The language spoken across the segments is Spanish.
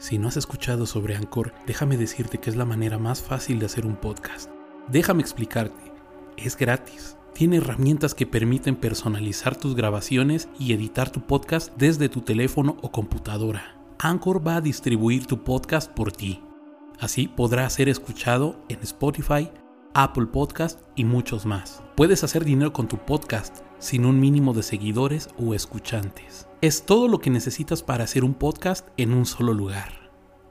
Si no has escuchado sobre Anchor, déjame decirte que es la manera más fácil de hacer un podcast. Déjame explicarte. Es gratis. Tiene herramientas que permiten personalizar tus grabaciones y editar tu podcast desde tu teléfono o computadora. Anchor va a distribuir tu podcast por ti. Así podrá ser escuchado en Spotify, Apple Podcast y muchos más. Puedes hacer dinero con tu podcast sin un mínimo de seguidores o escuchantes. Es todo lo que necesitas para hacer un podcast en un solo lugar.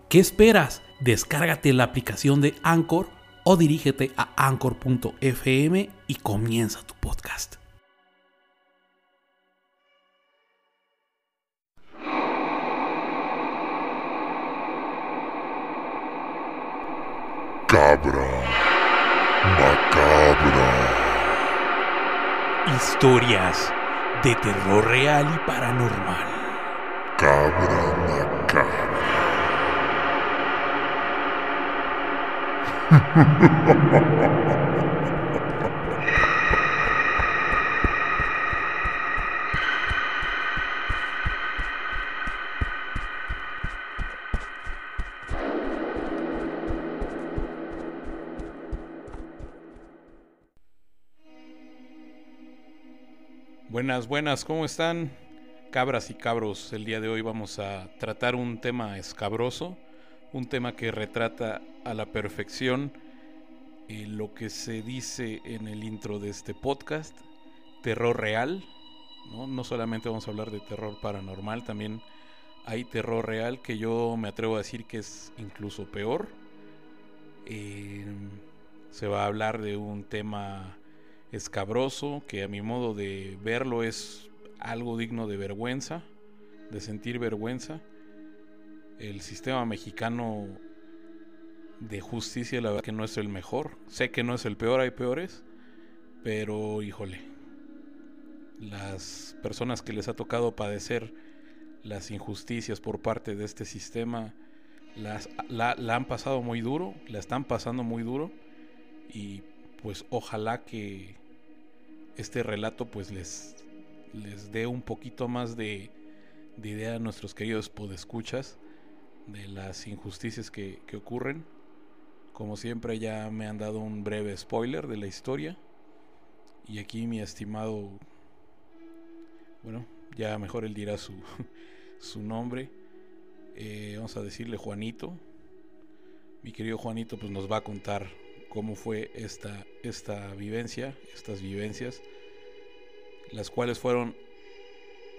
¿Qué esperas? Descárgate la aplicación de Anchor o dirígete a anchor.fm y comienza tu podcast. Cabra. Macabra. Historias de terror real y paranormal. Cabra. Buenas, buenas, ¿cómo están? Cabras y cabros, el día de hoy vamos a tratar un tema escabroso, un tema que retrata a la perfección eh, lo que se dice en el intro de este podcast, terror real, ¿no? no solamente vamos a hablar de terror paranormal, también hay terror real que yo me atrevo a decir que es incluso peor. Eh, se va a hablar de un tema escabroso, que a mi modo de verlo es algo digno de vergüenza, de sentir vergüenza. El sistema mexicano de justicia, la verdad que no es el mejor. Sé que no es el peor, hay peores, pero híjole, las personas que les ha tocado padecer las injusticias por parte de este sistema, las, la, la han pasado muy duro, la están pasando muy duro y pues ojalá que este relato pues les, les dé un poquito más de, de idea a nuestros queridos podescuchas de las injusticias que, que ocurren. Como siempre ya me han dado un breve spoiler de la historia. Y aquí mi estimado, bueno, ya mejor él dirá su, su nombre. Eh, vamos a decirle Juanito. Mi querido Juanito pues nos va a contar cómo fue esta, esta vivencia, estas vivencias, las cuales fueron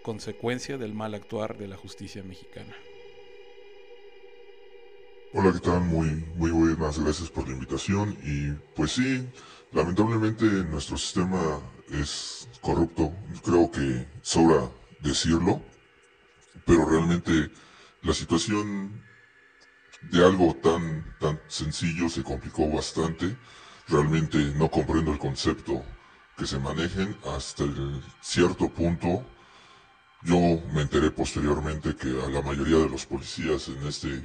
consecuencia del mal actuar de la justicia mexicana. Hola, ¿qué tal? Muy, muy buenas, gracias por la invitación. Y pues sí, lamentablemente nuestro sistema es corrupto, creo que sobra decirlo, pero realmente la situación de algo tan, tan sencillo se complicó bastante. Realmente no comprendo el concepto que se manejen hasta el cierto punto. Yo me enteré posteriormente que a la mayoría de los policías en este,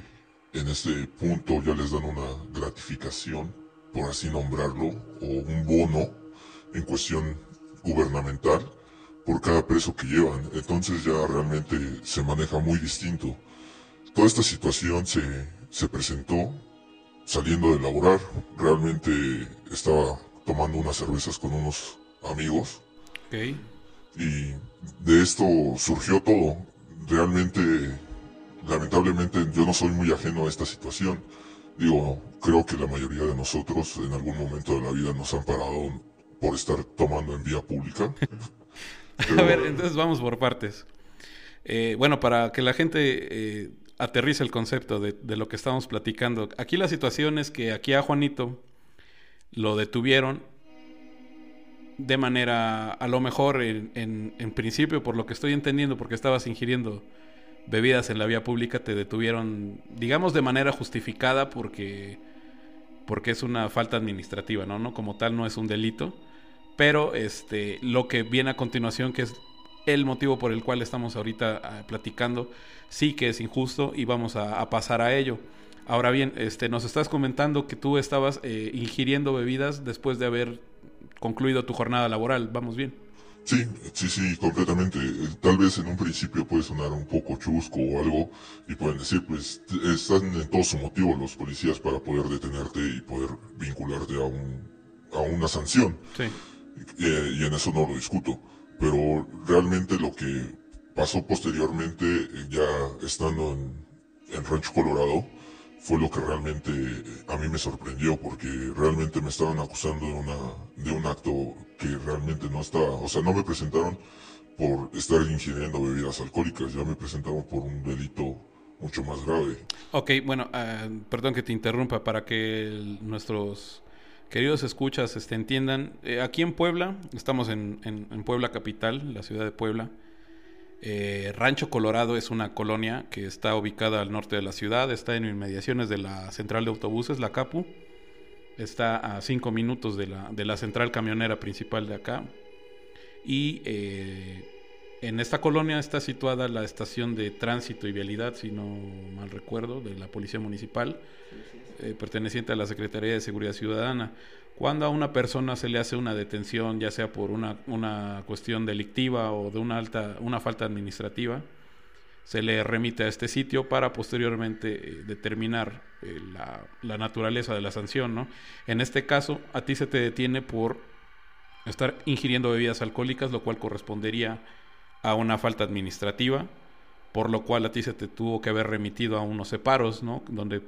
en este punto ya les dan una gratificación, por así nombrarlo, o un bono en cuestión gubernamental por cada preso que llevan. Entonces ya realmente se maneja muy distinto. Toda esta situación se, se presentó saliendo de laborar. Realmente estaba tomando unas cervezas con unos amigos. Okay. Y de esto surgió todo. Realmente, lamentablemente, yo no soy muy ajeno a esta situación. Digo, creo que la mayoría de nosotros en algún momento de la vida nos han parado por estar tomando en vía pública. Pero... A ver, entonces vamos por partes. Eh, bueno, para que la gente eh, aterrice el concepto de, de, lo que estamos platicando. Aquí la situación es que aquí a Juanito lo detuvieron de manera, a lo mejor en, en, en, principio, por lo que estoy entendiendo, porque estabas ingiriendo bebidas en la vía pública, te detuvieron, digamos, de manera justificada porque, porque es una falta administrativa, ¿no? ¿no? Como tal no es un delito. Pero este, lo que viene a continuación, que es el motivo por el cual estamos ahorita uh, platicando, sí que es injusto y vamos a, a, pasar a ello. Ahora bien, este, nos estás comentando que tú estabas eh, ingiriendo bebidas después de haber concluido tu jornada laboral. Vamos bien. Sí, sí, sí, completamente. Tal vez en un principio puede sonar un poco chusco o algo y pueden decir, pues están en todo su motivo los policías para poder detenerte y poder vincularte a, un, a una sanción. Sí. y en eso no lo discuto. Pero realmente lo que pasó posteriormente, ya estando en, Rancho Colorado, fue lo que realmente a mí me sorprendió porque realmente me estaban acusando de una de un acto que realmente no estaba, o sea, no me presentaron por estar ingiriendo bebidas alcohólicas, ya me presentaron por un delito mucho más grave. Ok, bueno, ah, perdón que te interrumpa para que nuestros queridos escuchas este, entiendan. Eh, aquí en Puebla, estamos en, en Puebla capital, la ciudad de Puebla. Eh, Rancho Colorado es una colonia que está ubicada al norte de la ciudad, está en inmediaciones de la central de autobuses, la CAPU. Está a cinco minutos de la, de la central camionera principal de acá. Y eh, en esta colonia está situada la estación de tránsito y vialidad, si no mal recuerdo, de la Policía Municipal, eh, perteneciente a la Secretaría de Seguridad Ciudadana. Cuando a una persona se le hace una detención, ya sea por una, una cuestión delictiva o de una, alta, una falta administrativa, se le remite a este sitio para posteriormente eh, determinar eh, la, la, naturaleza de la sanción. ¿no? En este caso, a ti se te detiene por estar ingiriendo bebidas alcohólicas, lo cual correspondería a una falta administrativa, por lo cual a ti se te tuvo que haber remitido a unos separos, ¿no? donde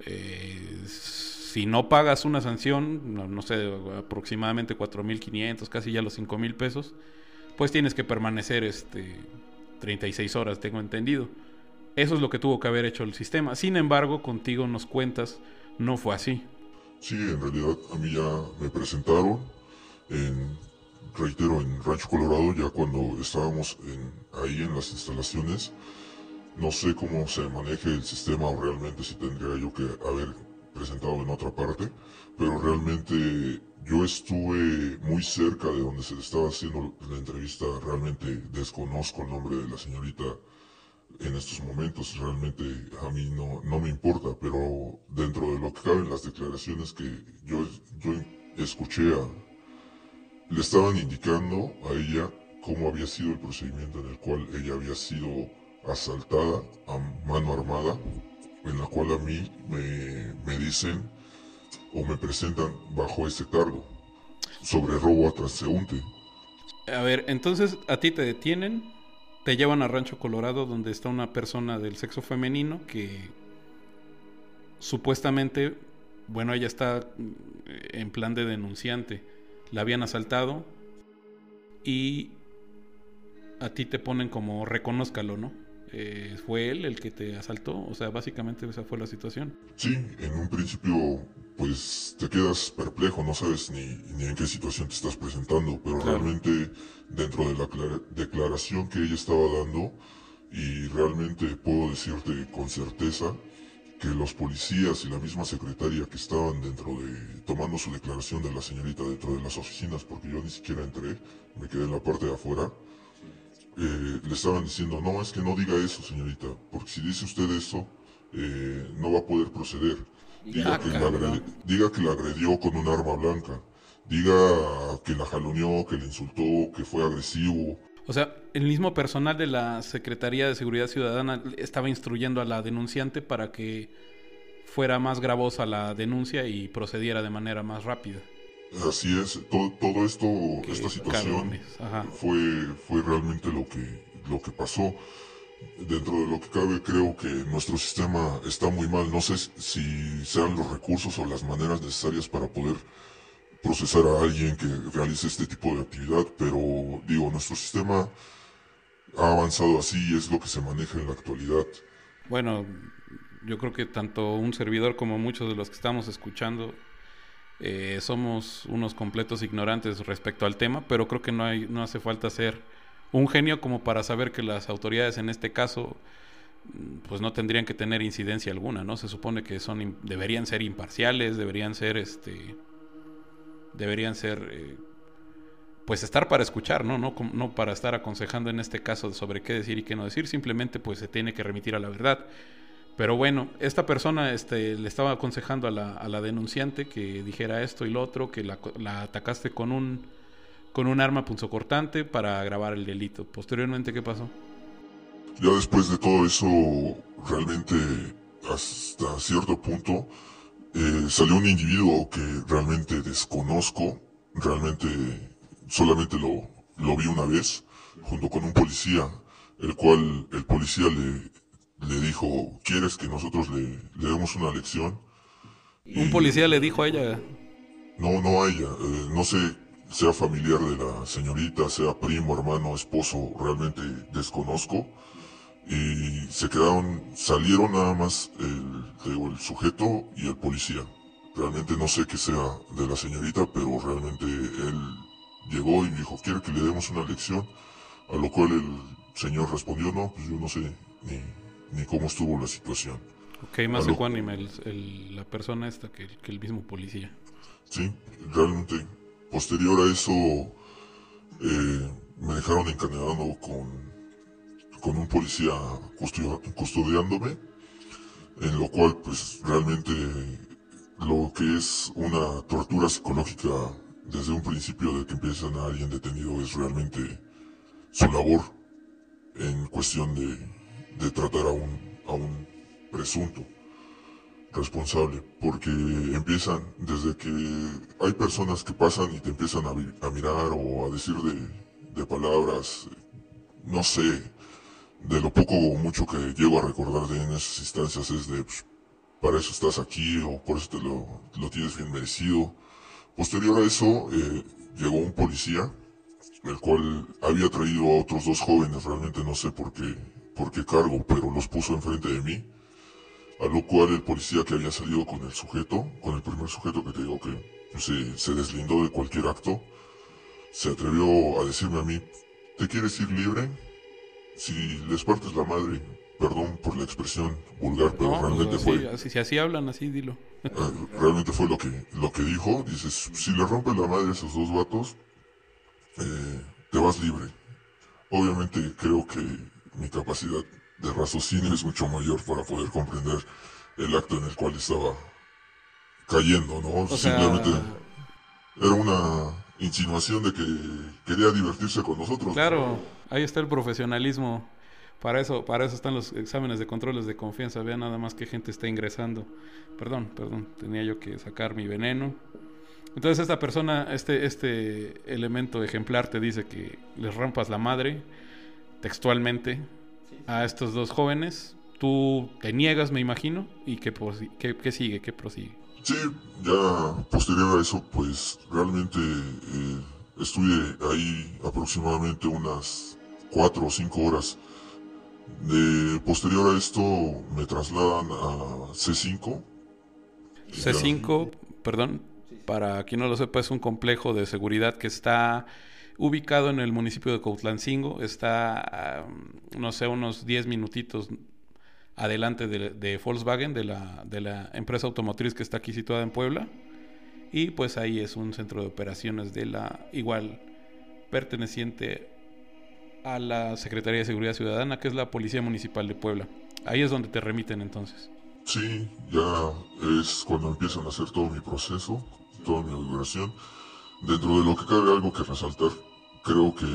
eh, si no pagas una sanción, no, sé, aproximadamente 4.500, casi ya los 5.000 pesos, pues tienes que permanecer este 36 horas, tengo entendido. Eso es lo que tuvo que haber hecho el sistema. Sin embargo, contigo nos cuentas, no fue así. Sí, en realidad a mí ya me presentaron en, reitero, en Rancho Colorado, ya cuando estábamos ahí en las instalaciones. No sé cómo se maneje el sistema o realmente si tendría yo que haber presentado en otra parte, pero realmente yo estuve muy cerca de donde se estaba haciendo la entrevista, realmente desconozco el nombre de la señorita en estos momentos, realmente a mí no, no me importa, pero dentro de lo que caben las declaraciones que yo, yo escuché, le estaban indicando a ella cómo había sido el procedimiento en el cual ella había sido asaltada a mano armada en la cual a mí me, dicen o me presentan bajo ese cargo sobre robo a transeúnte. A ver, entonces a ti te detienen, te llevan a Rancho Colorado donde está una persona del sexo femenino que supuestamente, bueno, ella está en plan de denunciante, la habían asaltado y a ti te ponen como reconózcalo, ¿no? Eh, fue él el que te asaltó, o sea, básicamente esa fue la situación. Sí, en un principio pues te quedas perplejo, no sabes ni, ni en qué situación te estás presentando, pero realmente dentro de la declaración que ella estaba dando, y realmente puedo decirte con certeza que los policías y la misma secretaria que estaban dentro de, tomando su declaración de la señorita dentro de las oficinas, porque yo ni siquiera entré, me quedé en la parte de afuera, eh, le estaban diciendo, no, es que no diga eso, señorita, porque si dice usted eso, eh, no va a poder proceder. Diga, que la diga que la agredió con un arma blanca. Diga que la jaloneó, que le insultó, que fue agresivo. O sea, el mismo personal de la Secretaría de Seguridad Ciudadana estaba instruyendo a la denunciante para que fuera más gravosa la denuncia y procediera de manera más rápida. Así es, todo, todo esto, esta situación fue, fue realmente lo que, lo que pasó. Dentro de lo que cabe, creo que nuestro sistema está muy mal. No sé si sean los recursos o las maneras necesarias para poder procesar a alguien que realice este tipo de actividad, pero digo, nuestro sistema ha avanzado así y es lo que se maneja en la actualidad. Bueno, yo creo que tanto un servidor como muchos de los que estamos escuchando eh, somos unos completos ignorantes respecto al tema, pero creo que no, hay, no hace falta ser un genio como para saber que las autoridades en este caso pues no tendrían que tener incidencia alguna, ¿no? Se supone que son deberían ser imparciales, deberían ser este deberían ser eh, pues estar para escuchar, ¿no? ¿no? Para estar aconsejando en este caso sobre qué decir y qué no decir, simplemente pues se tiene que remitir a la verdad. Pero bueno, esta persona este, le estaba aconsejando a la, la denunciante que dijera esto y lo otro, que la, la, atacaste con un, con un arma punzocortante para agravar el delito. Posteriormente, ¿qué pasó? Ya después de todo eso, realmente hasta cierto punto, eh, salió un individuo que realmente desconozco, realmente solamente lo, lo vi una vez, junto con un policía, el cual el policía le, le dijo, ¿quieres que nosotros le, le demos una lección? Un policía le dijo a ella. No, no a ella. Eh, no sé, sea familiar de la señorita, sea primo, hermano, esposo, realmente desconozco. Y se quedaron, salieron nada más el, el sujeto y el policía. Realmente no sé qué sea de la señorita, pero realmente él llegó y me dijo, ¿quiere que le demos una lección? A lo cual el señor respondió, no, pues yo no sé ni, ni cómo estuvo la situación. Ok, más ecuánime la persona esta que, que, el mismo policía. Sí, realmente. Posterior a eso, eh, me dejaron encadenado con, con un policía custodiándome, en lo cual pues realmente lo que es una tortura psicológica desde un principio de que empiezan a alguien detenido es realmente su labor en cuestión de, de tratar a un, a un presunto responsable, porque empiezan desde que hay personas que pasan y te empiezan a, mirar o a decir de, de, palabras, no sé, de lo poco o mucho que llego a recordar de en esas instancias es de, pues, para eso estás aquí o por eso te lo, lo tienes bien merecido. Posterior a eso, eh, llegó un policía, el cual había traído a otros dos jóvenes, realmente no sé por qué, por qué cargo, pero los puso enfrente de mí a lo cual el policía que había salido con el sujeto, con el primer sujeto que te digo que se, se deslindó de cualquier acto, se atrevió a decirme a mí, ¿te quieres ir libre? Si les partes la madre, perdón por la expresión vulgar, pero pues realmente fue... Así, si así hablan, así dilo. Eh, realmente fue lo que, lo que dijo. Dices, si le rompes la madre a esos dos vatos, eh, te vas libre. Obviamente creo que mi capacidad de raciocinio es mucho mayor para poder comprender el acto en el cual estaba cayendo, ¿no? Simplemente era una insinuación de que quería divertirse con nosotros. Claro, ahí está el profesionalismo. Para eso, para eso están los exámenes de controles de confianza. Vean nada más qué gente está ingresando. Perdón, perdón, tenía yo que sacar mi veneno. Entonces esta persona, este, este elemento ejemplar te dice que les rompas la madre, textualmente, a estos dos jóvenes. Tú te niegas, me imagino, y qué, qué, sigue, qué prosigue. Sí, ya posterior a eso, pues realmente eh, estuve ahí aproximadamente unas cuatro o cinco horas. De posterior a esto me trasladan a C5. C5, perdón, para quien no lo sepa, es un complejo de seguridad que está ubicado en el municipio de Cautlancingo, está, no sé, unos 10 minutitos adelante de, Volkswagen, de la, de la empresa automotriz que está aquí situada en Puebla. Y pues ahí es un centro de operaciones de la igual perteneciente a la Secretaría de Seguridad Ciudadana, que es la Policía Municipal de Puebla. Ahí es donde te remiten entonces. Sí, ya es cuando empiezan a hacer todo mi proceso, toda mi duración. Dentro de lo que cabe algo que resaltar, creo que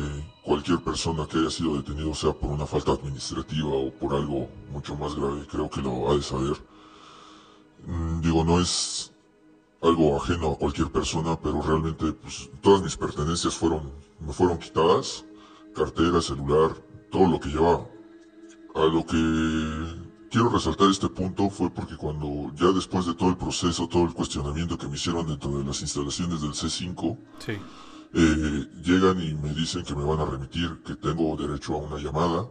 cualquier persona que haya sido detenido, sea por una falta administrativa o por algo mucho más grave, creo que lo ha de saber. Mm, digo, no es algo ajeno a cualquier persona, pero realmente pues, todas mis pertenencias fueron, me fueron quitadas, cartera, celular, todo lo que llevaba. A lo que quiero resaltar este punto fue porque cuando ya después de todo el proceso, todo el cuestionamiento que me hicieron dentro de las instalaciones del C5, eh, llegan y me dicen que me van a remitir, que tengo derecho a una llamada,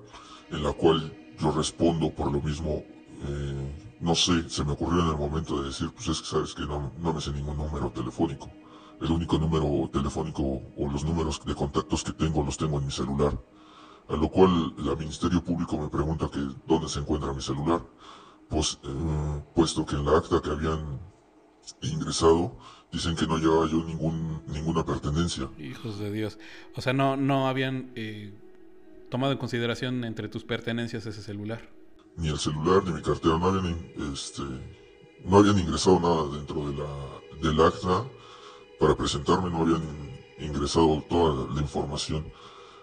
en la cual yo respondo por lo mismo, eh, no sé, se me ocurrió en el momento de decir, pues es que sabes que no, no me sé ningún número telefónico. El único número telefónico o los números de contactos que tengo los tengo en mi celular. A lo cual el Ministerio Público me pregunta que dónde se encuentra mi celular, pues, eh, puesto que en la acta que habían ingresado dicen que no llevaba yo ningún, ninguna pertenencia. Hijos de Dios. O sea, no, no habían eh, tomado en consideración entre tus pertenencias ese celular. Ni el celular, ni mi cartera, no habían, este, no habían ingresado nada dentro de la, del acta para presentarme, no habían ingresado toda la información,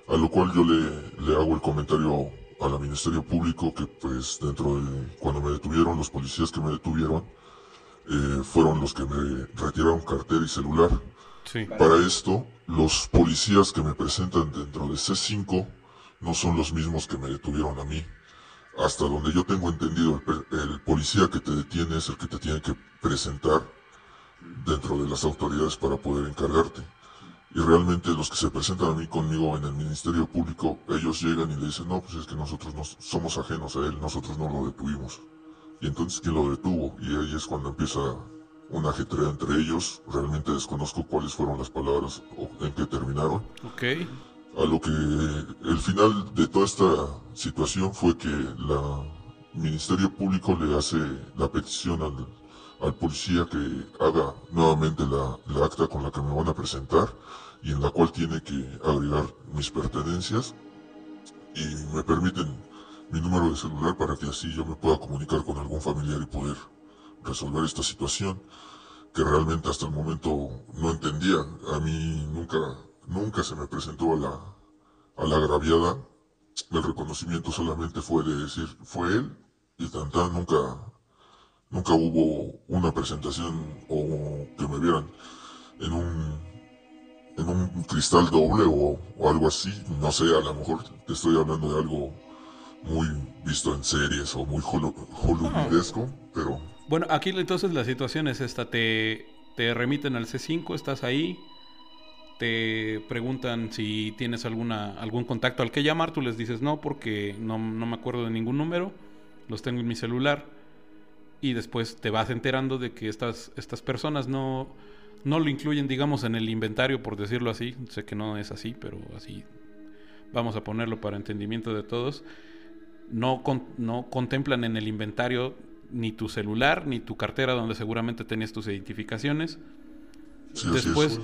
a lo cual yo le, le hago el comentario al Ministerio Público que pues dentro de cuando me detuvieron, los policías que me detuvieron, eh, fueron los que me retiraron cartera y celular. Para esto, los policías que me presentan dentro de C5 no son los mismos que me detuvieron a mí. Hasta donde yo tengo entendido, el, policía que te detiene es el que te tiene que presentar dentro de las autoridades para poder encargarte. Y realmente los que se presentan a mí conmigo en el Ministerio Público, ellos llegan y le dicen, no, pues es que nosotros no somos ajenos a él, nosotros no lo detuvimos. Y entonces, ¿quién lo detuvo? Y ahí es cuando empieza una ajetrea entre ellos. Realmente desconozco cuáles fueron las palabras en qué terminaron. Ok. A lo que el final de toda esta situación fue que la Ministerio Público le hace la petición al, al policía que haga nuevamente la, la, acta con la que me van a presentar y en la cual tiene que agregar mis pertenencias y me permiten mi número de celular para que así yo me pueda comunicar con algún familiar y poder resolver esta situación que realmente hasta el momento no entendía. A mí nunca, nunca se me presentó a la, a la agraviada. El reconocimiento solamente fue de decir, fue él y tanta nunca, nunca hubo una presentación o que me vieran en un, en un cristal doble o, o algo así. No sé, a lo mejor te estoy hablando de algo muy visto en series o muy hollywoodesco, pero... Bueno, aquí entonces la situación es esta, te, te remiten al C5, estás ahí, te preguntan si tienes alguna, algún contacto al que llamar, tú les dices no porque no, no me acuerdo de ningún número, los tengo en mi celular. Y después te vas enterando de que estas, estas personas no, no lo incluyen, digamos, en el inventario, por decirlo así, sé que no es así, pero así vamos a ponerlo para entendimiento de todos. No, no contemplan en el inventario ni tu celular ni tu cartera donde seguramente tenías tus identificaciones. Después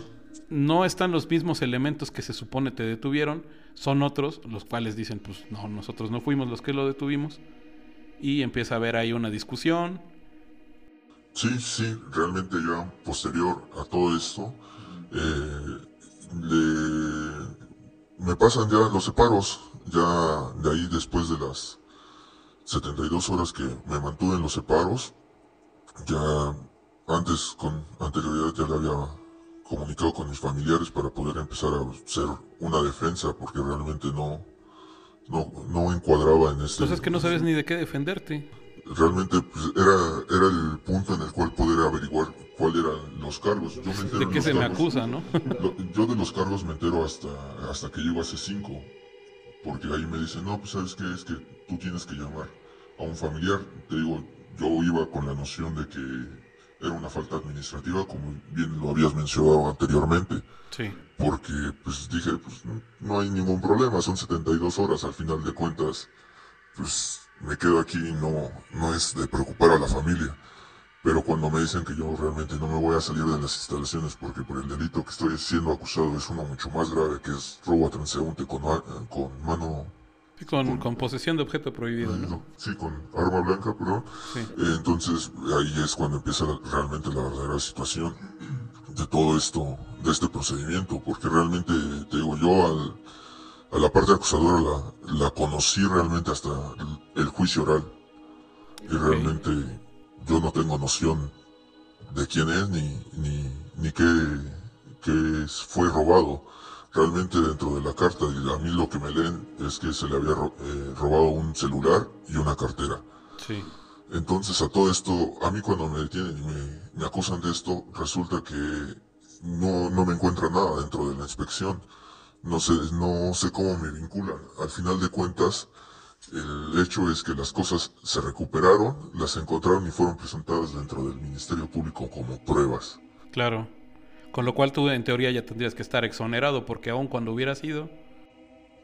no están los mismos elementos que se supone te detuvieron, son otros, los cuales dicen, pues no, nosotros no fuimos los que lo detuvimos. Y empieza a haber ahí una discusión. Sí, sí, realmente ya posterior a todo esto, eh, me pasan ya los separos ya de ahí después de las 72 horas que me mantuve en los separos, ya antes con anterioridad ya le había comunicado con mis familiares para poder empezar a hacer una defensa porque realmente no, no, no encuadraba en este... Entonces que no sabes ni de qué defenderte. Realmente pues, era, era el punto en el cual poder averiguar cuáles eran los cargos. Yo me ¿De qué se me acusa, no? yo de los cargos me entero hasta, hasta que llego a C5 porque ahí me dicen, no, pues sabes qué, es que tú tienes que llamar a un familiar. Te digo, yo iba con la noción de que era una falta administrativa, como bien lo habías mencionado anteriormente. Sí. Porque, pues dije, pues no hay ningún problema, son 72 horas, al final de cuentas, pues me quedo aquí y no, no es de preocupar a la familia. Pero cuando me dicen que yo realmente no me voy a salir de las instalaciones porque por el delito que estoy siendo acusado es uno mucho más grave, que es robo a transeúnte con, con mano... con, posesión de objeto prohibido, ¿no? Sí, con arma blanca, perdón. Sí. Eh, entonces ahí es cuando empieza realmente la verdadera situación de todo esto, de este procedimiento, porque realmente, te digo, yo al, a la parte acusadora la, la conocí realmente hasta el, juicio oral. Y realmente yo no tengo noción de quién es ni, ni, ni qué, qué fue robado. Realmente dentro de la carta, a mí lo que me leen es que se le había eh, robado un celular y una cartera. Sí. Entonces a todo esto, a mí cuando me detienen y me, me acusan de esto, resulta que no, no me encuentran nada dentro de la inspección. No sé, no sé cómo me vinculan. Al final de cuentas, el hecho es que las cosas se recuperaron, las encontraron y fueron presentadas dentro del Ministerio Público como pruebas. Claro. Con lo cual tú en teoría ya tendrías que estar exonerado porque aún cuando hubieras ido...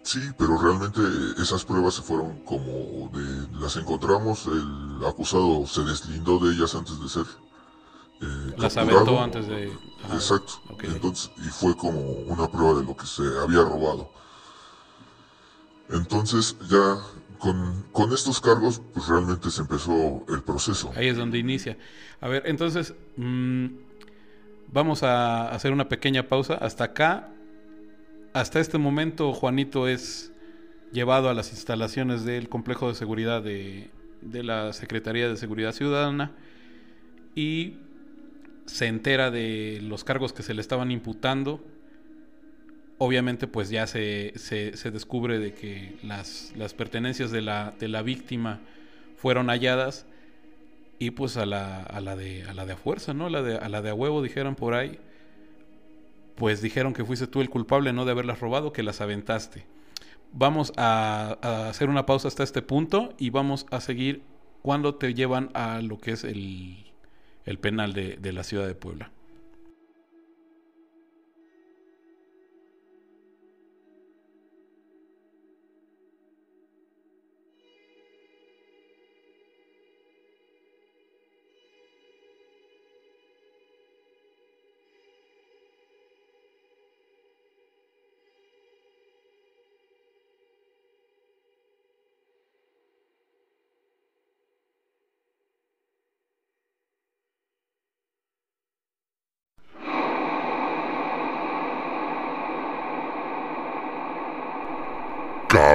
Sí, pero realmente esas pruebas se fueron como de... Las encontramos, el acusado se deslindó de ellas antes de ser... Eh, las aventó antes de... Exacto. Entonces, y fue como una prueba de lo que se había robado. Entonces ya con, con, estos cargos, pues realmente se empezó el proceso. Ahí es donde inicia. A ver, entonces, mm, vamos a hacer una pequeña pausa. Hasta acá hasta este momento Juanito es llevado a las instalaciones del complejo de seguridad de, de la Secretaría de Seguridad Ciudadana y se entera de los cargos que se le estaban imputando. Obviamente pues ya se, se, descubre de que las, las pertenencias de la, de la, víctima fueron halladas y pues a la, a la, de, a la de a fuerza, ¿no? A la de, a la de a huevo dijeron por ahí. Pues dijeron que fuiste tú el culpable no de haberlas robado, que las aventaste. Vamos a, hacer una pausa hasta este punto y vamos a seguir cuando te llevan a lo que es el, penal de la ciudad de Puebla.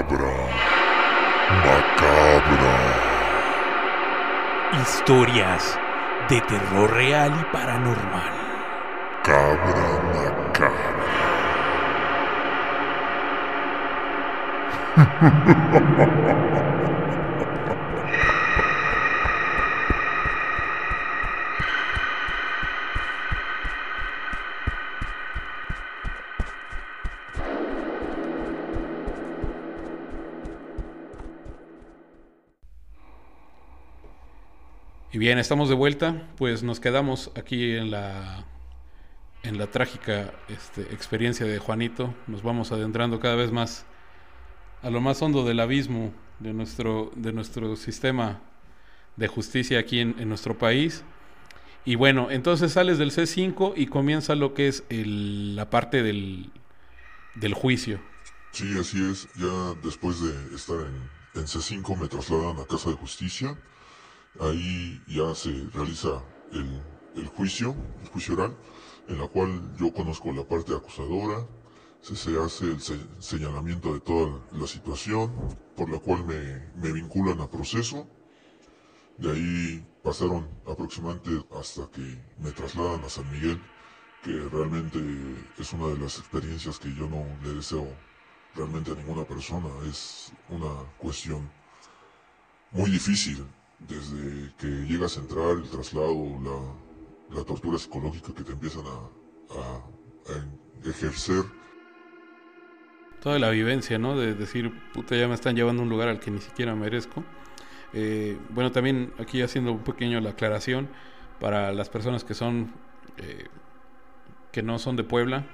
Cabra. Macabra. Historias de terror real y paranormal. Cabra macabra. bien, estamos de vuelta. Pues nos quedamos aquí en la en la trágica este, experiencia de Juanito. Nos vamos adentrando cada vez más a lo más hondo del abismo de nuestro, de nuestro sistema de justicia aquí en, nuestro país. Y bueno, entonces sales del C5 y comienza lo que es la parte del, del juicio. Sí, así es. Ya después de estar en, en C5 me trasladan a Casa de Justicia Ahí ya se realiza el, juicio, el juicio oral, en la cual yo conozco la parte acusadora, se, hace el señalamiento de toda la situación, por la cual me, me vinculan a proceso. De ahí pasaron aproximadamente hasta que me trasladan a San Miguel, que realmente es una de las experiencias que yo no le deseo realmente a ninguna persona. Es una cuestión muy difícil desde que llegas a entrar, el traslado, la, tortura psicológica que te empiezan a, ejercer. Toda la vivencia, ¿no? De decir, puta, ya me están llevando a un lugar al que ni siquiera merezco. Eh, bueno, también aquí haciendo un pequeño la aclaración para las personas que son, eh, que no son de Puebla,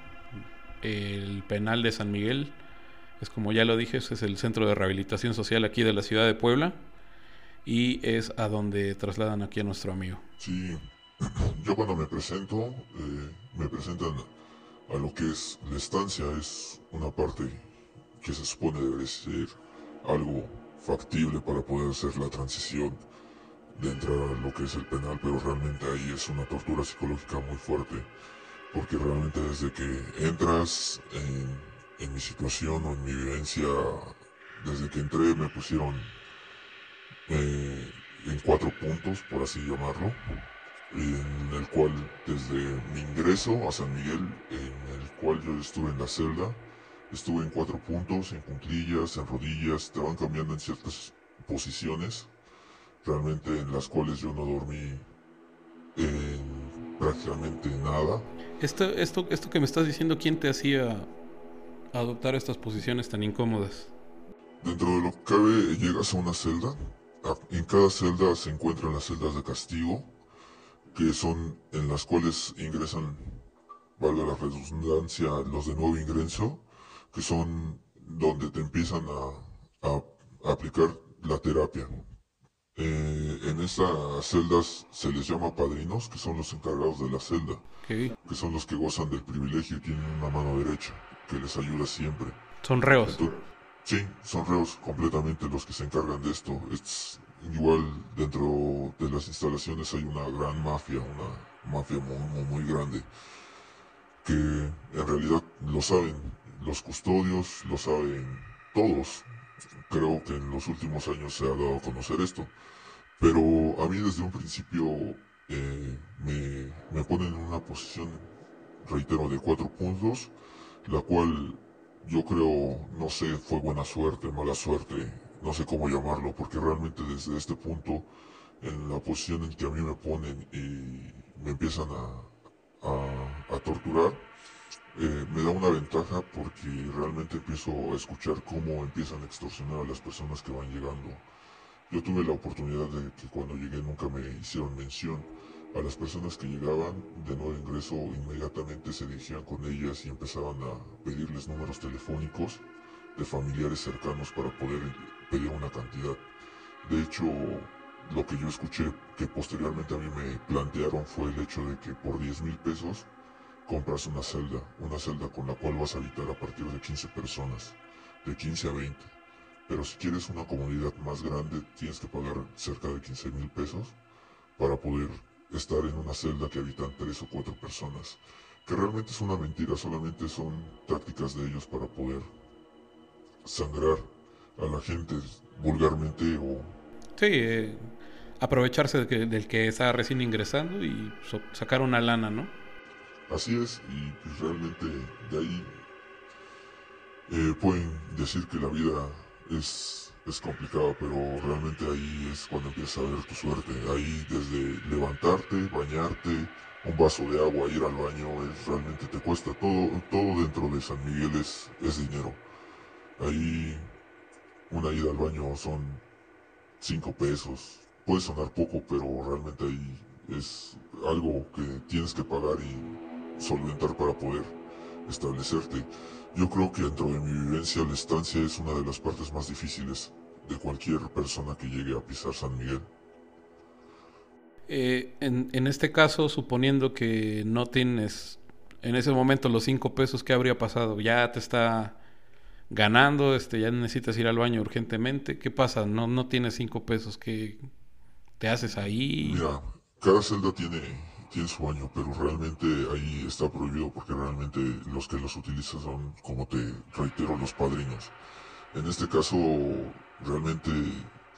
el penal de San Miguel, es como ya lo dije, es el centro de rehabilitación social aquí de la ciudad de Puebla y es a donde trasladan aquí a nuestro amigo. Sí, yo cuando me presento, eh, me presentan a lo que es la estancia, es una parte que se supone debe ser algo factible para poder hacer la transición de entrar a lo que es el penal, pero realmente ahí es una tortura psicológica muy fuerte, porque realmente desde que entras en, en mi situación o en mi vivencia, desde que entré me pusieron eh, en cuatro puntos, por así llamarlo, en el cual desde mi ingreso a San Miguel, en el cual yo estuve en la celda, estuve en cuatro puntos, en cunclillas, en rodillas, te van cambiando en ciertas posiciones, realmente en las cuales yo no dormí en prácticamente nada. Esto, esto, esto que me estás diciendo, ¿quién te hacía adoptar estas posiciones tan incómodas? Dentro de lo que cabe, llegas a una celda en cada celda se encuentran las celdas de castigo, que son en las cuales ingresan, valga la redundancia, los de nuevo ingreso, que son donde te empiezan a, aplicar la terapia. Eh, en esas celdas se les llama padrinos, que son los encargados de la celda, que son los que gozan del privilegio y tienen una mano derecha, que les ayuda siempre. Son reos. Sí, son reos completamente los que se encargan de esto. Es, igual dentro de las instalaciones hay una gran mafia, una mafia muy, muy, grande, que en realidad lo saben, los custodios, lo saben todos. Creo que en los últimos años se ha dado a conocer esto. Pero a mí desde un principio eh, me, me ponen en una posición, reitero, de cuatro puntos, la cual yo creo, no sé, fue buena suerte, mala suerte, no sé cómo llamarlo, porque realmente desde este punto, en la posición en que a mí me ponen y me empiezan a, a, torturar, eh, me da una ventaja porque realmente empiezo a escuchar cómo empiezan a extorsionar a las personas que van llegando. Yo tuve la oportunidad de que cuando llegué nunca me hicieron mención a las personas que llegaban de nuevo ingreso inmediatamente se dirigían con ellas y empezaban a pedirles números telefónicos de familiares cercanos para poder pedir una cantidad. De hecho, lo que yo escuché que posteriormente a mí me plantearon fue el hecho de que por 10 mil pesos compras una celda, una celda con la cual vas a habitar a partir de 15 personas, de 15 a 20. Pero si quieres una comunidad más grande, tienes que pagar cerca de 15 mil pesos para poder estar en una celda que habitan tres o cuatro personas, que realmente es una mentira, solamente son tácticas de ellos para poder sangrar a la gente vulgarmente o... Sí, eh, aprovecharse del que, está recién ingresando y sacar una lana, ¿no? Así es, y pues realmente de ahí eh, pueden decir que la vida es es complicado, pero realmente ahí es cuando empiezas a ver tu suerte. Ahí desde levantarte, bañarte, un vaso de agua, ir al baño, es, realmente te cuesta. Todo, todo dentro de San Miguel es, es dinero. Ahí una ida al baño son cinco pesos. Puede sonar poco, pero realmente ahí es algo que tienes que pagar y solventar para poder establecerte. Yo creo que dentro de mi vivencia la estancia es una de las partes más difíciles de cualquier persona que llegue a pisar San Miguel. Eh, en, este caso, suponiendo que no tienes en ese momento los cinco pesos, ¿qué habría pasado? Ya te está ganando, este, ya necesitas ir al baño urgentemente. ¿Qué pasa? No, no tienes cinco pesos, ¿qué te haces ahí? Mira, cada celda tiene, tiene su baño, pero realmente ahí está prohibido porque realmente los que los utilizan son, como te reitero, los padrinos. En este caso, realmente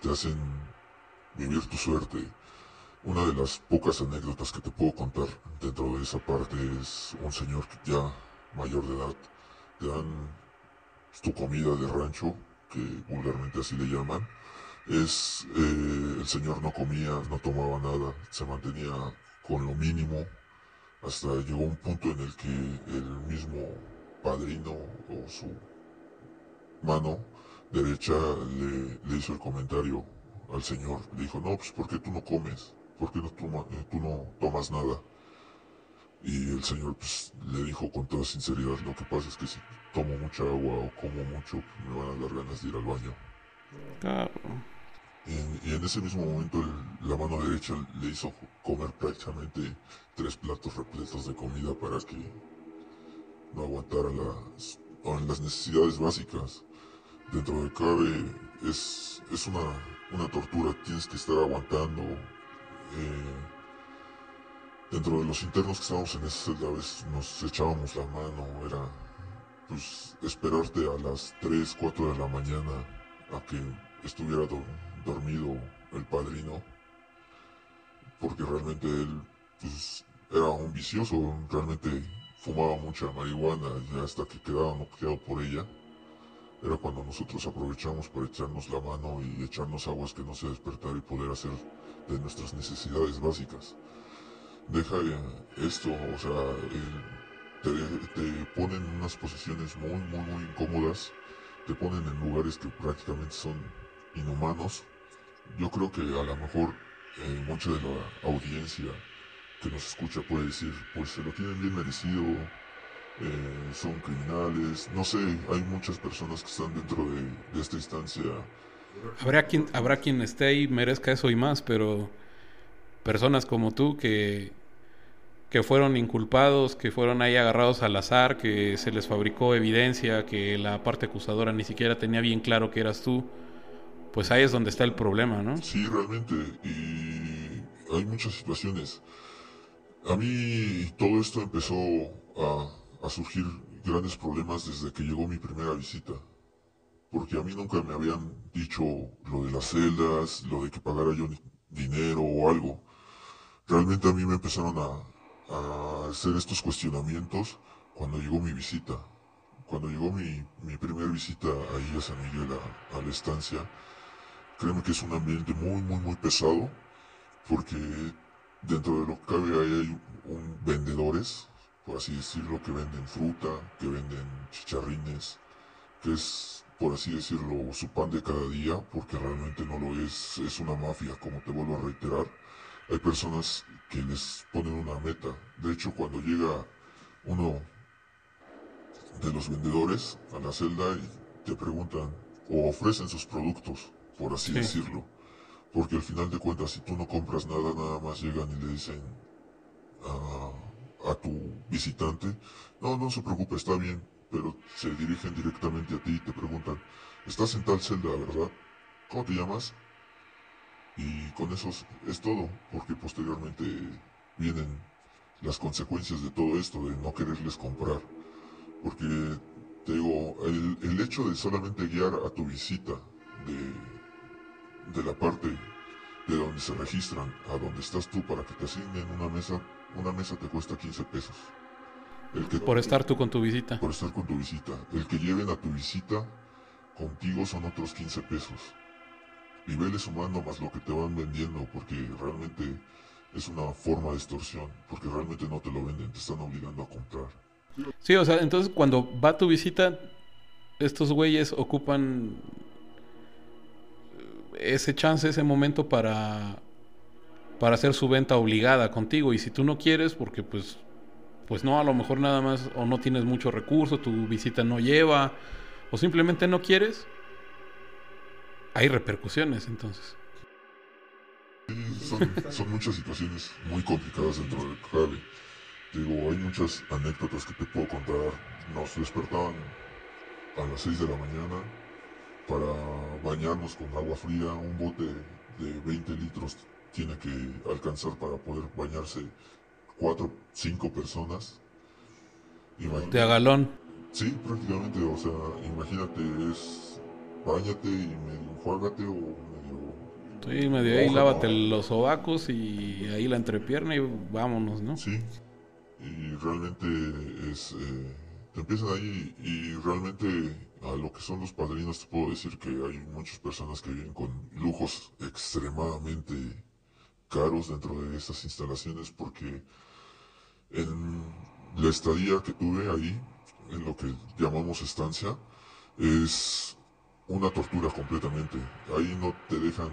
te hacen vivir tu suerte. Una de las pocas anécdotas que te puedo contar dentro de esa parte es un señor ya mayor de edad. Te dan tu comida de rancho, que vulgarmente así le llaman. Es, eh, el señor no comía, no tomaba nada, se mantenía con lo mínimo. Hasta llegó un punto en el que el mismo padrino o su mano derecha le, hizo el comentario al señor. Le dijo, no, pues ¿por qué tú no comes? ¿Por qué no eh, tú no tomas nada? Y el señor pues, le dijo con toda sinceridad, lo que pasa es que si tomo mucha agua o como mucho, me van a dar ganas de ir al baño. Y, en ese mismo momento la mano derecha le hizo comer prácticamente tres platos repletos de comida para que no aguantara las, las necesidades básicas dentro de cabe es, es una, una tortura, tienes que estar aguantando. Eh, dentro de los internos que estábamos en esa celda, a veces nos echábamos la mano, era pues esperarte a las 3, 4 de la mañana a que estuviera dormido el padrino, porque realmente él pues, era un vicioso, realmente fumaba mucha marihuana, ya hasta que quedaba noqueado por ella era cuando nosotros aprovechamos para echarnos la mano y echarnos aguas que no se despertar y poder hacer de nuestras necesidades básicas. Deja esto, o sea, te, te, ponen en unas posiciones muy, muy, muy incómodas, te ponen en lugares que prácticamente son inhumanos. Yo creo que a lo mejor eh, mucha de la audiencia que nos escucha puede decir, pues se lo tienen bien merecido, eh, son criminales, no sé, hay muchas personas que están dentro de, esta instancia. Habrá quien, habrá quien esté ahí merezca eso y más, pero personas como tú que, que fueron inculpados, que fueron ahí agarrados al azar, que se les fabricó evidencia, que la parte acusadora ni siquiera tenía bien claro que eras tú, pues ahí es donde está el problema, ¿no? Sí, realmente, y hay muchas situaciones. A mí todo esto empezó a a surgir grandes problemas desde que llegó mi primera visita. Porque a mí nunca me habían dicho lo de las celdas, lo de que pagara yo dinero o algo. Realmente a mí me empezaron a, a hacer estos cuestionamientos cuando llegó mi visita. Cuando llegó mi, mi primera visita ahí a San Miguel, a, a la estancia, créeme que es un ambiente muy, muy, muy pesado, porque dentro de lo que cabe ahí hay un, vendedores, por así decirlo, que venden fruta, que venden chicharrines, que es, por así decirlo, su pan de cada día, porque realmente no lo es, es una mafia, como te vuelvo a reiterar. Hay personas que les ponen una meta. De hecho, cuando llega uno de los vendedores a la celda y te preguntan o ofrecen sus productos, por así decirlo. Porque al final de cuentas, si tú no compras nada, nada más llegan y le dicen a, a tu visitante, no, no se preocupe, está bien, pero se dirigen directamente a ti y te preguntan, estás en tal celda, ¿verdad? ¿Cómo te llamas? Y con eso es todo, porque posteriormente vienen las consecuencias de todo esto, de no quererles comprar. Porque, te digo, el, el hecho de solamente guiar a tu visita de, de la parte de donde se registran a donde estás tú para que te asignen una mesa, una mesa te cuesta 15 pesos. El que, por estar tú con tu visita. Por estar con tu visita. El que lleven a tu visita contigo son otros 15 pesos. Y vele sumando más lo que te van vendiendo, porque realmente es una forma de extorsión, porque realmente no te lo venden, te están obligando a comprar. Sí, o sea, entonces cuando va tu visita, estos güeyes ocupan ese chance, ese momento para, para hacer su venta obligada contigo. Y si tú no quieres, porque pues, pues no, a lo mejor nada más, o no tienes mucho recurso, tu visita no lleva, o simplemente no quieres, hay repercusiones entonces. son, muchas situaciones muy complicadas dentro del cabe. Digo, hay muchas anécdotas que te puedo contar. Nos despertaban a las 6 de la mañana para bañarnos con agua fría. Un bote de 20 litros tiene que alcanzar para poder bañarse 4, 5 personas. Imagínate, de agalón. Sí, prácticamente. O sea, imagínate, es bañate y medio enjuágate o medio... Sí, medio ahí lávate los sobacos y ahí la entrepierna y vámonos, ¿no? Sí, y realmente es... Eh, te empiezan ahí y realmente a lo que son los padrinos te puedo decir que hay muchas personas que viven con lujos extremadamente caros dentro de estas instalaciones porque en la estadía que tuve ahí, en lo que llamamos estancia, es una tortura completamente. Ahí no te dejan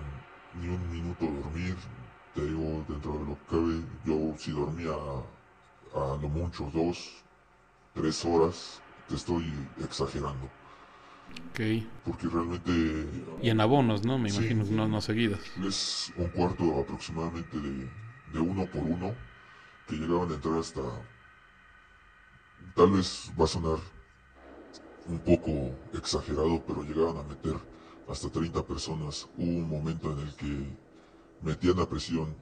ni un minuto dormir. Te digo, dentro de lo que cabe, yo si dormía a lo mucho dos, tres horas, te estoy exagerando. Ok. Porque realmente... Y en abonos, ¿no? Me imagino, no, no seguidas. Es un cuarto aproximadamente de, de uno por uno, que llegaban a entrar hasta... Tal vez va a sonar un poco exagerado, pero llegaban a meter hasta 30 personas. Hubo un momento en el que metían a presión,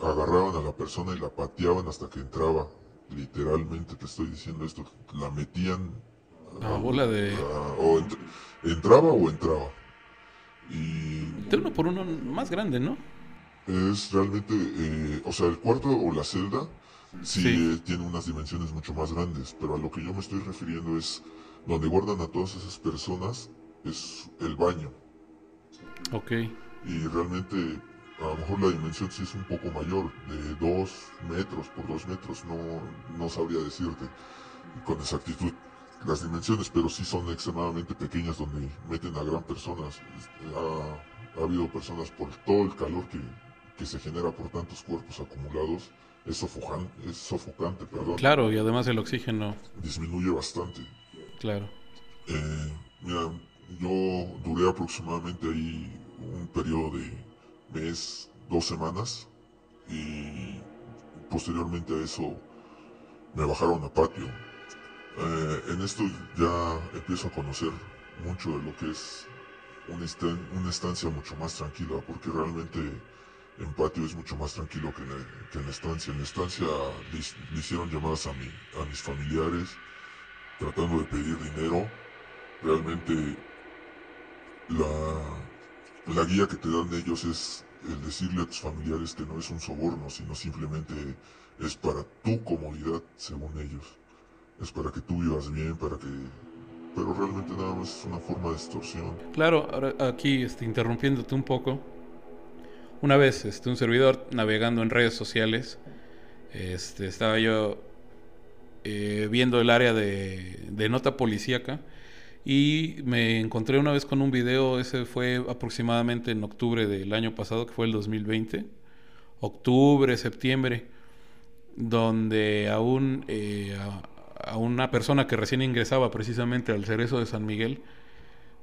agarraban a la persona y la pateaban hasta que entraba. Literalmente te estoy diciendo esto, la metían la bola de. o entraba o entraba. Y. De uno por uno más grande, ¿no? Es realmente. Eh, o sea, el cuarto o la celda sí, eh, tiene unas dimensiones mucho más grandes. Pero a lo que yo me estoy refiriendo es. Donde guardan a todas esas personas es el baño. Ok. Y realmente a lo mejor la dimensión sí es un poco mayor, de dos metros por dos metros, no, no sabría decirte con exactitud las dimensiones, pero sí son extremadamente pequeñas donde meten a gran personas. Ha, habido personas por todo el calor que, que, se genera por tantos cuerpos acumulados. Es sofocante, es sofocante, perdón. Claro, y además el oxígeno. Disminuye bastante. Claro. Eh, mira, yo duré aproximadamente ahí un periodo de mes, dos semanas, y posteriormente a eso me bajaron a patio eh, en esto ya empiezo a conocer mucho de lo que es una, estancia mucho más tranquila, porque realmente en patio es mucho más tranquilo que en, la estancia. En la estancia le, hicieron llamadas a, mi, a mis familiares tratando de pedir dinero, realmente la, la guía que te dan ellos es el decirle a tus familiares que no es un soborno, sino simplemente es para tu comodidad, según ellos. Es para que tú vivas bien, para que... Pero realmente nada más es una forma de extorsión. Claro, ahora aquí este, interrumpiéndote un poco. Una vez este, un servidor navegando en redes sociales, este, estaba yo eh, viendo el área de, de nota policíaca y me encontré una vez con un video, ese fue aproximadamente en octubre del año pasado, que fue el 2020, octubre, septiembre, donde aún eh, una persona que recién ingresaba precisamente al cerezo de San Miguel,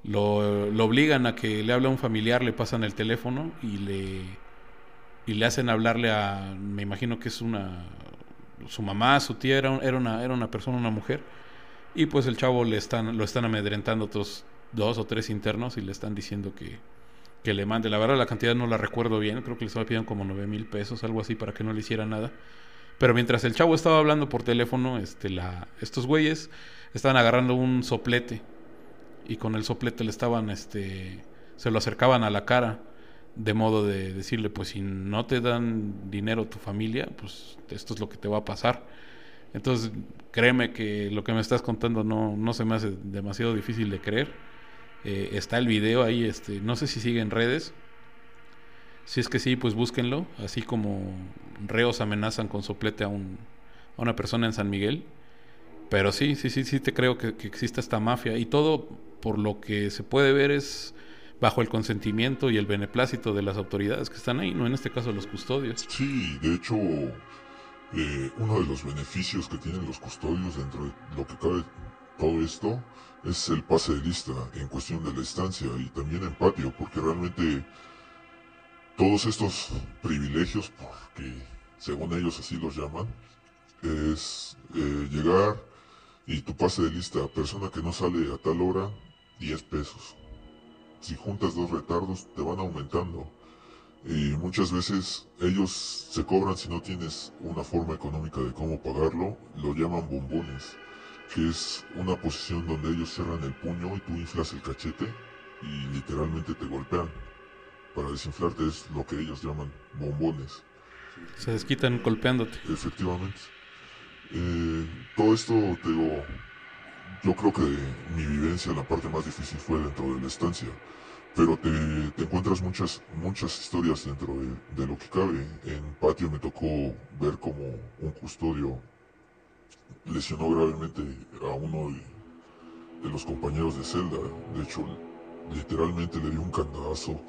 lo, obligan a que le hable a un familiar, le pasan el teléfono y le, y le hacen hablarle a, me imagino que es una, su mamá, su tía, era, era, una, era una persona, una mujer y pues el chavo le están, lo están amedrentando otros dos o tres internos y le están diciendo que, que le mande. La verdad la cantidad no la recuerdo bien, creo que le estaba pidiendo como nueve mil pesos, algo así, para que no le hiciera nada. Pero mientras el chavo estaba hablando por teléfono, este, la, estos güeyes estaban agarrando un soplete y con el soplete le estaban, este, se lo acercaban a la cara de modo de decirle, pues si no te dan dinero tu familia, pues esto es lo que te va a pasar. Entonces, créeme que lo que me estás contando no, no se me hace demasiado difícil de creer. Eh, está el video ahí, este, no sé si sigue en redes. Si es que sí, pues búsquenlo. Así como reos amenazan con soplete a, un, a una persona en San Miguel. Pero sí, sí, sí, sí te creo que, que existe esta mafia. Y todo, por lo que se puede ver, es bajo el consentimiento y el beneplácito de las autoridades que están ahí, no en este caso los custodios. Sí, de hecho, eh, uno de los beneficios que tienen los custodios dentro de lo que cabe todo esto es el pase de lista en cuestión de la estancia y también en patio, porque realmente todos estos privilegios, porque según ellos así los llaman, es eh, llegar y tu pase de lista, persona que no sale a tal hora, 10 pesos. Si juntas dos retardos, te van aumentando y muchas veces ellos se cobran si no tienes una forma económica de cómo pagarlo, lo llaman bombones, que es una posición donde ellos cierran el puño y tú inflas el cachete y literalmente te golpean. Para desinflarte es lo que ellos llaman bombones. Se desquitan golpeándote. Efectivamente. Eh, todo esto, te digo, yo creo que mi vivencia, la parte más difícil fue dentro de la estancia pero te, encuentras muchas, muchas historias dentro de, lo que cabe. En patio me tocó ver como un custodio lesionó gravemente a uno de, los compañeros de celda. De hecho, literalmente le dio un candadazo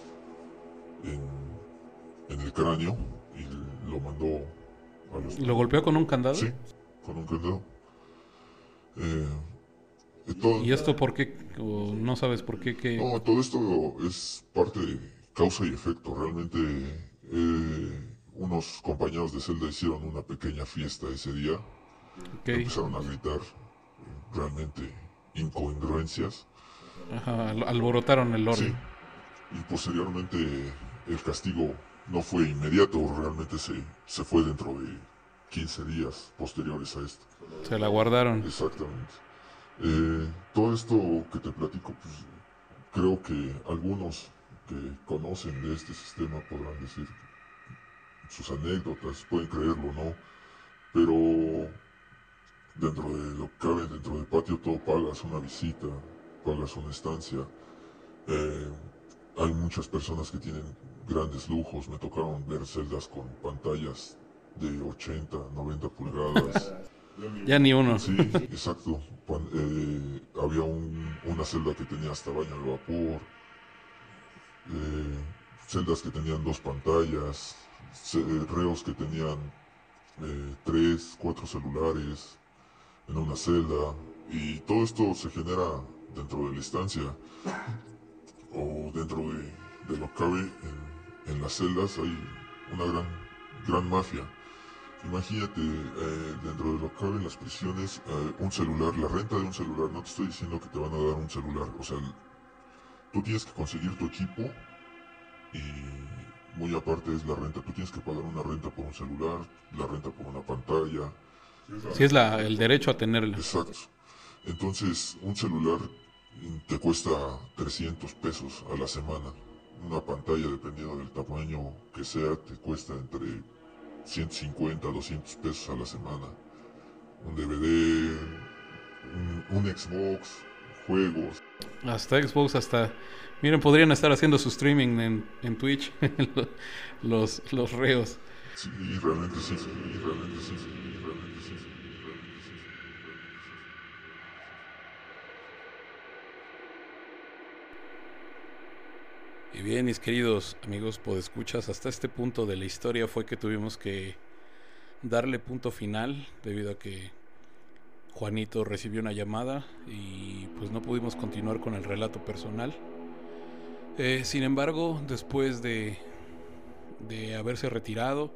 en, el cráneo y lo mandó a los... ¿Lo golpeó con un candado? Sí, con un candado. Eh, ¿Y esto por qué? ¿No sabes por qué? No, todo esto es parte de causa y efecto. Realmente eh, unos compañeros de celda hicieron una pequeña fiesta ese día. Empezaron a gritar realmente incongruencias. Ajá, alborotaron el orden. Y posteriormente el castigo no fue inmediato, realmente se, se fue dentro de 15 días posteriores a esto. Se la guardaron. Exactamente. Eh, todo esto que te platico, pues creo que algunos que conocen de este sistema podrán decir sus anécdotas, pueden creerlo o no, pero dentro de lo que cabe dentro del patio todo pagas una visita, pagas una estancia. Eh, hay muchas personas que tienen grandes lujos, me tocaron ver celdas con pantallas de 80, 90 pulgadas. Ya ni uno. Sí, exacto. Eh, había una celda que tenía hasta baño de vapor, eh, celdas que tenían dos pantallas, eh, reos que tenían tres, cuatro celulares en una celda, y todo esto se genera dentro de la estancia o dentro de, lo que cabe en, en las celdas hay una gran, gran mafia Imagínate, eh, dentro de lo que cabe en las prisiones, eh, un celular, la renta de un celular, no te estoy diciendo que te van a dar un celular, o sea, tú tienes que conseguir tu equipo y muy aparte es la renta, tú tienes que pagar una renta por un celular, la renta por una pantalla. Sí, es la, el derecho a tenerla. Exacto. Entonces, un celular te cuesta 300 pesos a la semana. Una pantalla, dependiendo del tamaño que sea, te cuesta entre 150 a 200 pesos a la semana. Un DVD, un, Xbox, juegos. Hasta Xbox, hasta... Miren, podrían estar haciendo su streaming en, en Twitch, los, los reos. Sí, realmente sí, realmente sí, realmente sí. Y bien, mis queridos amigos podescuchas, hasta este punto de la historia fue que tuvimos que darle punto final debido a que Juanito recibió una llamada y pues no pudimos continuar con el relato personal. Eh, sin embargo, después de, de haberse retirado,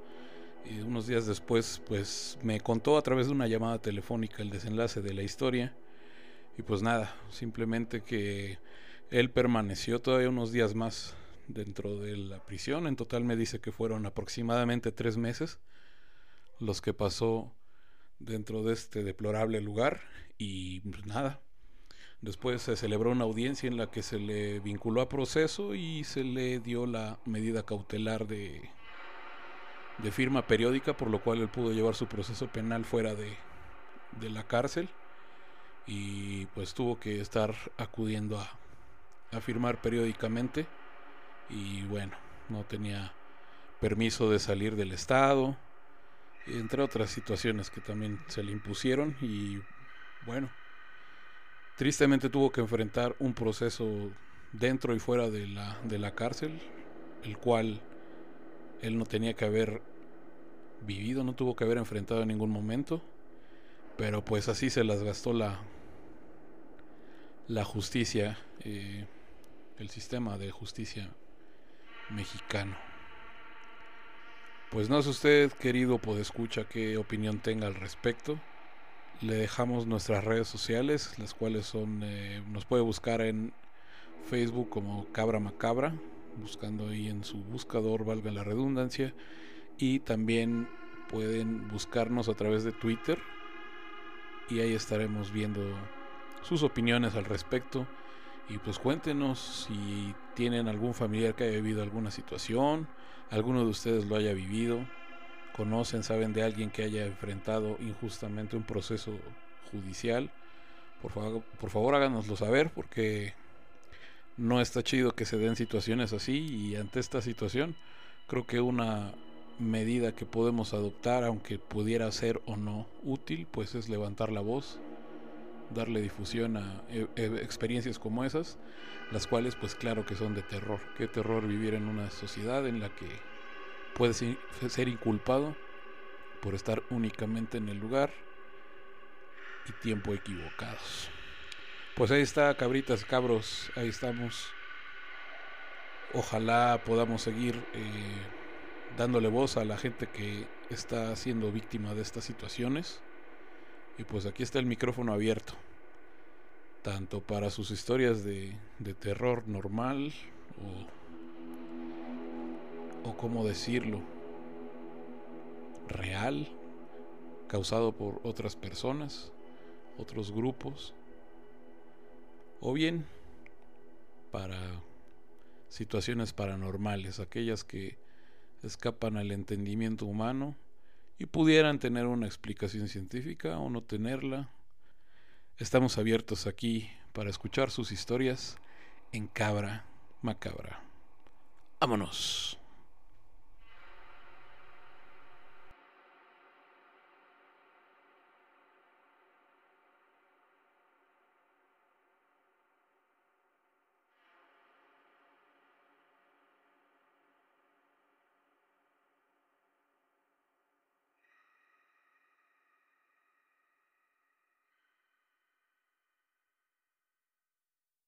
y unos días después, pues me contó a través de una llamada telefónica el desenlace de la historia. Y pues nada, simplemente que él permaneció todavía unos días más dentro de la prisión. En total me dice que fueron aproximadamente tres meses los que pasó dentro de este deplorable lugar. Y pues nada, después se celebró una audiencia en la que se le vinculó a proceso y se le dio la medida cautelar de, de firma periódica, por lo cual él pudo llevar su proceso penal fuera de, de la cárcel y pues tuvo que estar acudiendo a a firmar periódicamente y bueno, no tenía permiso de salir del estado, entre otras situaciones que también se le impusieron y bueno, tristemente tuvo que enfrentar un proceso dentro y fuera de la, de la cárcel, el cual él no tenía que haber vivido, no tuvo que haber enfrentado en ningún momento, pero pues así se las gastó la, la justicia. Eh, el sistema de justicia mexicano. Pues no sé usted, querido podescucha, qué opinión tenga al respecto. Le dejamos nuestras redes sociales, las cuales son, eh, nos puede buscar en Facebook como Cabra Macabra, buscando ahí en su buscador, valga la redundancia, y también pueden buscarnos a través de Twitter y ahí estaremos viendo sus opiniones al respecto y pues cuéntenos si tienen algún familiar que haya vivido alguna situación, alguno de ustedes lo haya vivido, conocen, saben de alguien que haya enfrentado injustamente un proceso judicial. Por favor, por favor háganoslo saber porque no está chido que se den situaciones así y ante esta situación creo que una medida que podemos adoptar, aunque pudiera ser o no útil, pues es levantar la voz darle difusión a e, e, experiencias como esas, las cuales pues claro que son de terror. Qué terror vivir en una sociedad en la que puedes ser inculpado por estar únicamente en el lugar y tiempo equivocados. Pues ahí está, cabritas, cabros, ahí estamos. Ojalá podamos seguir eh, dándole voz a la gente que está siendo víctima de estas situaciones. Y pues aquí está el micrófono abierto. Tanto para sus historias de, terror normal o, o cómo decirlo, real, causado por otras personas, otros grupos, o bien para situaciones paranormales, aquellas que escapan al entendimiento humano y pudieran tener una explicación científica o no tenerla. Estamos abiertos aquí para escuchar sus historias en Cabra Macabra. Vámonos.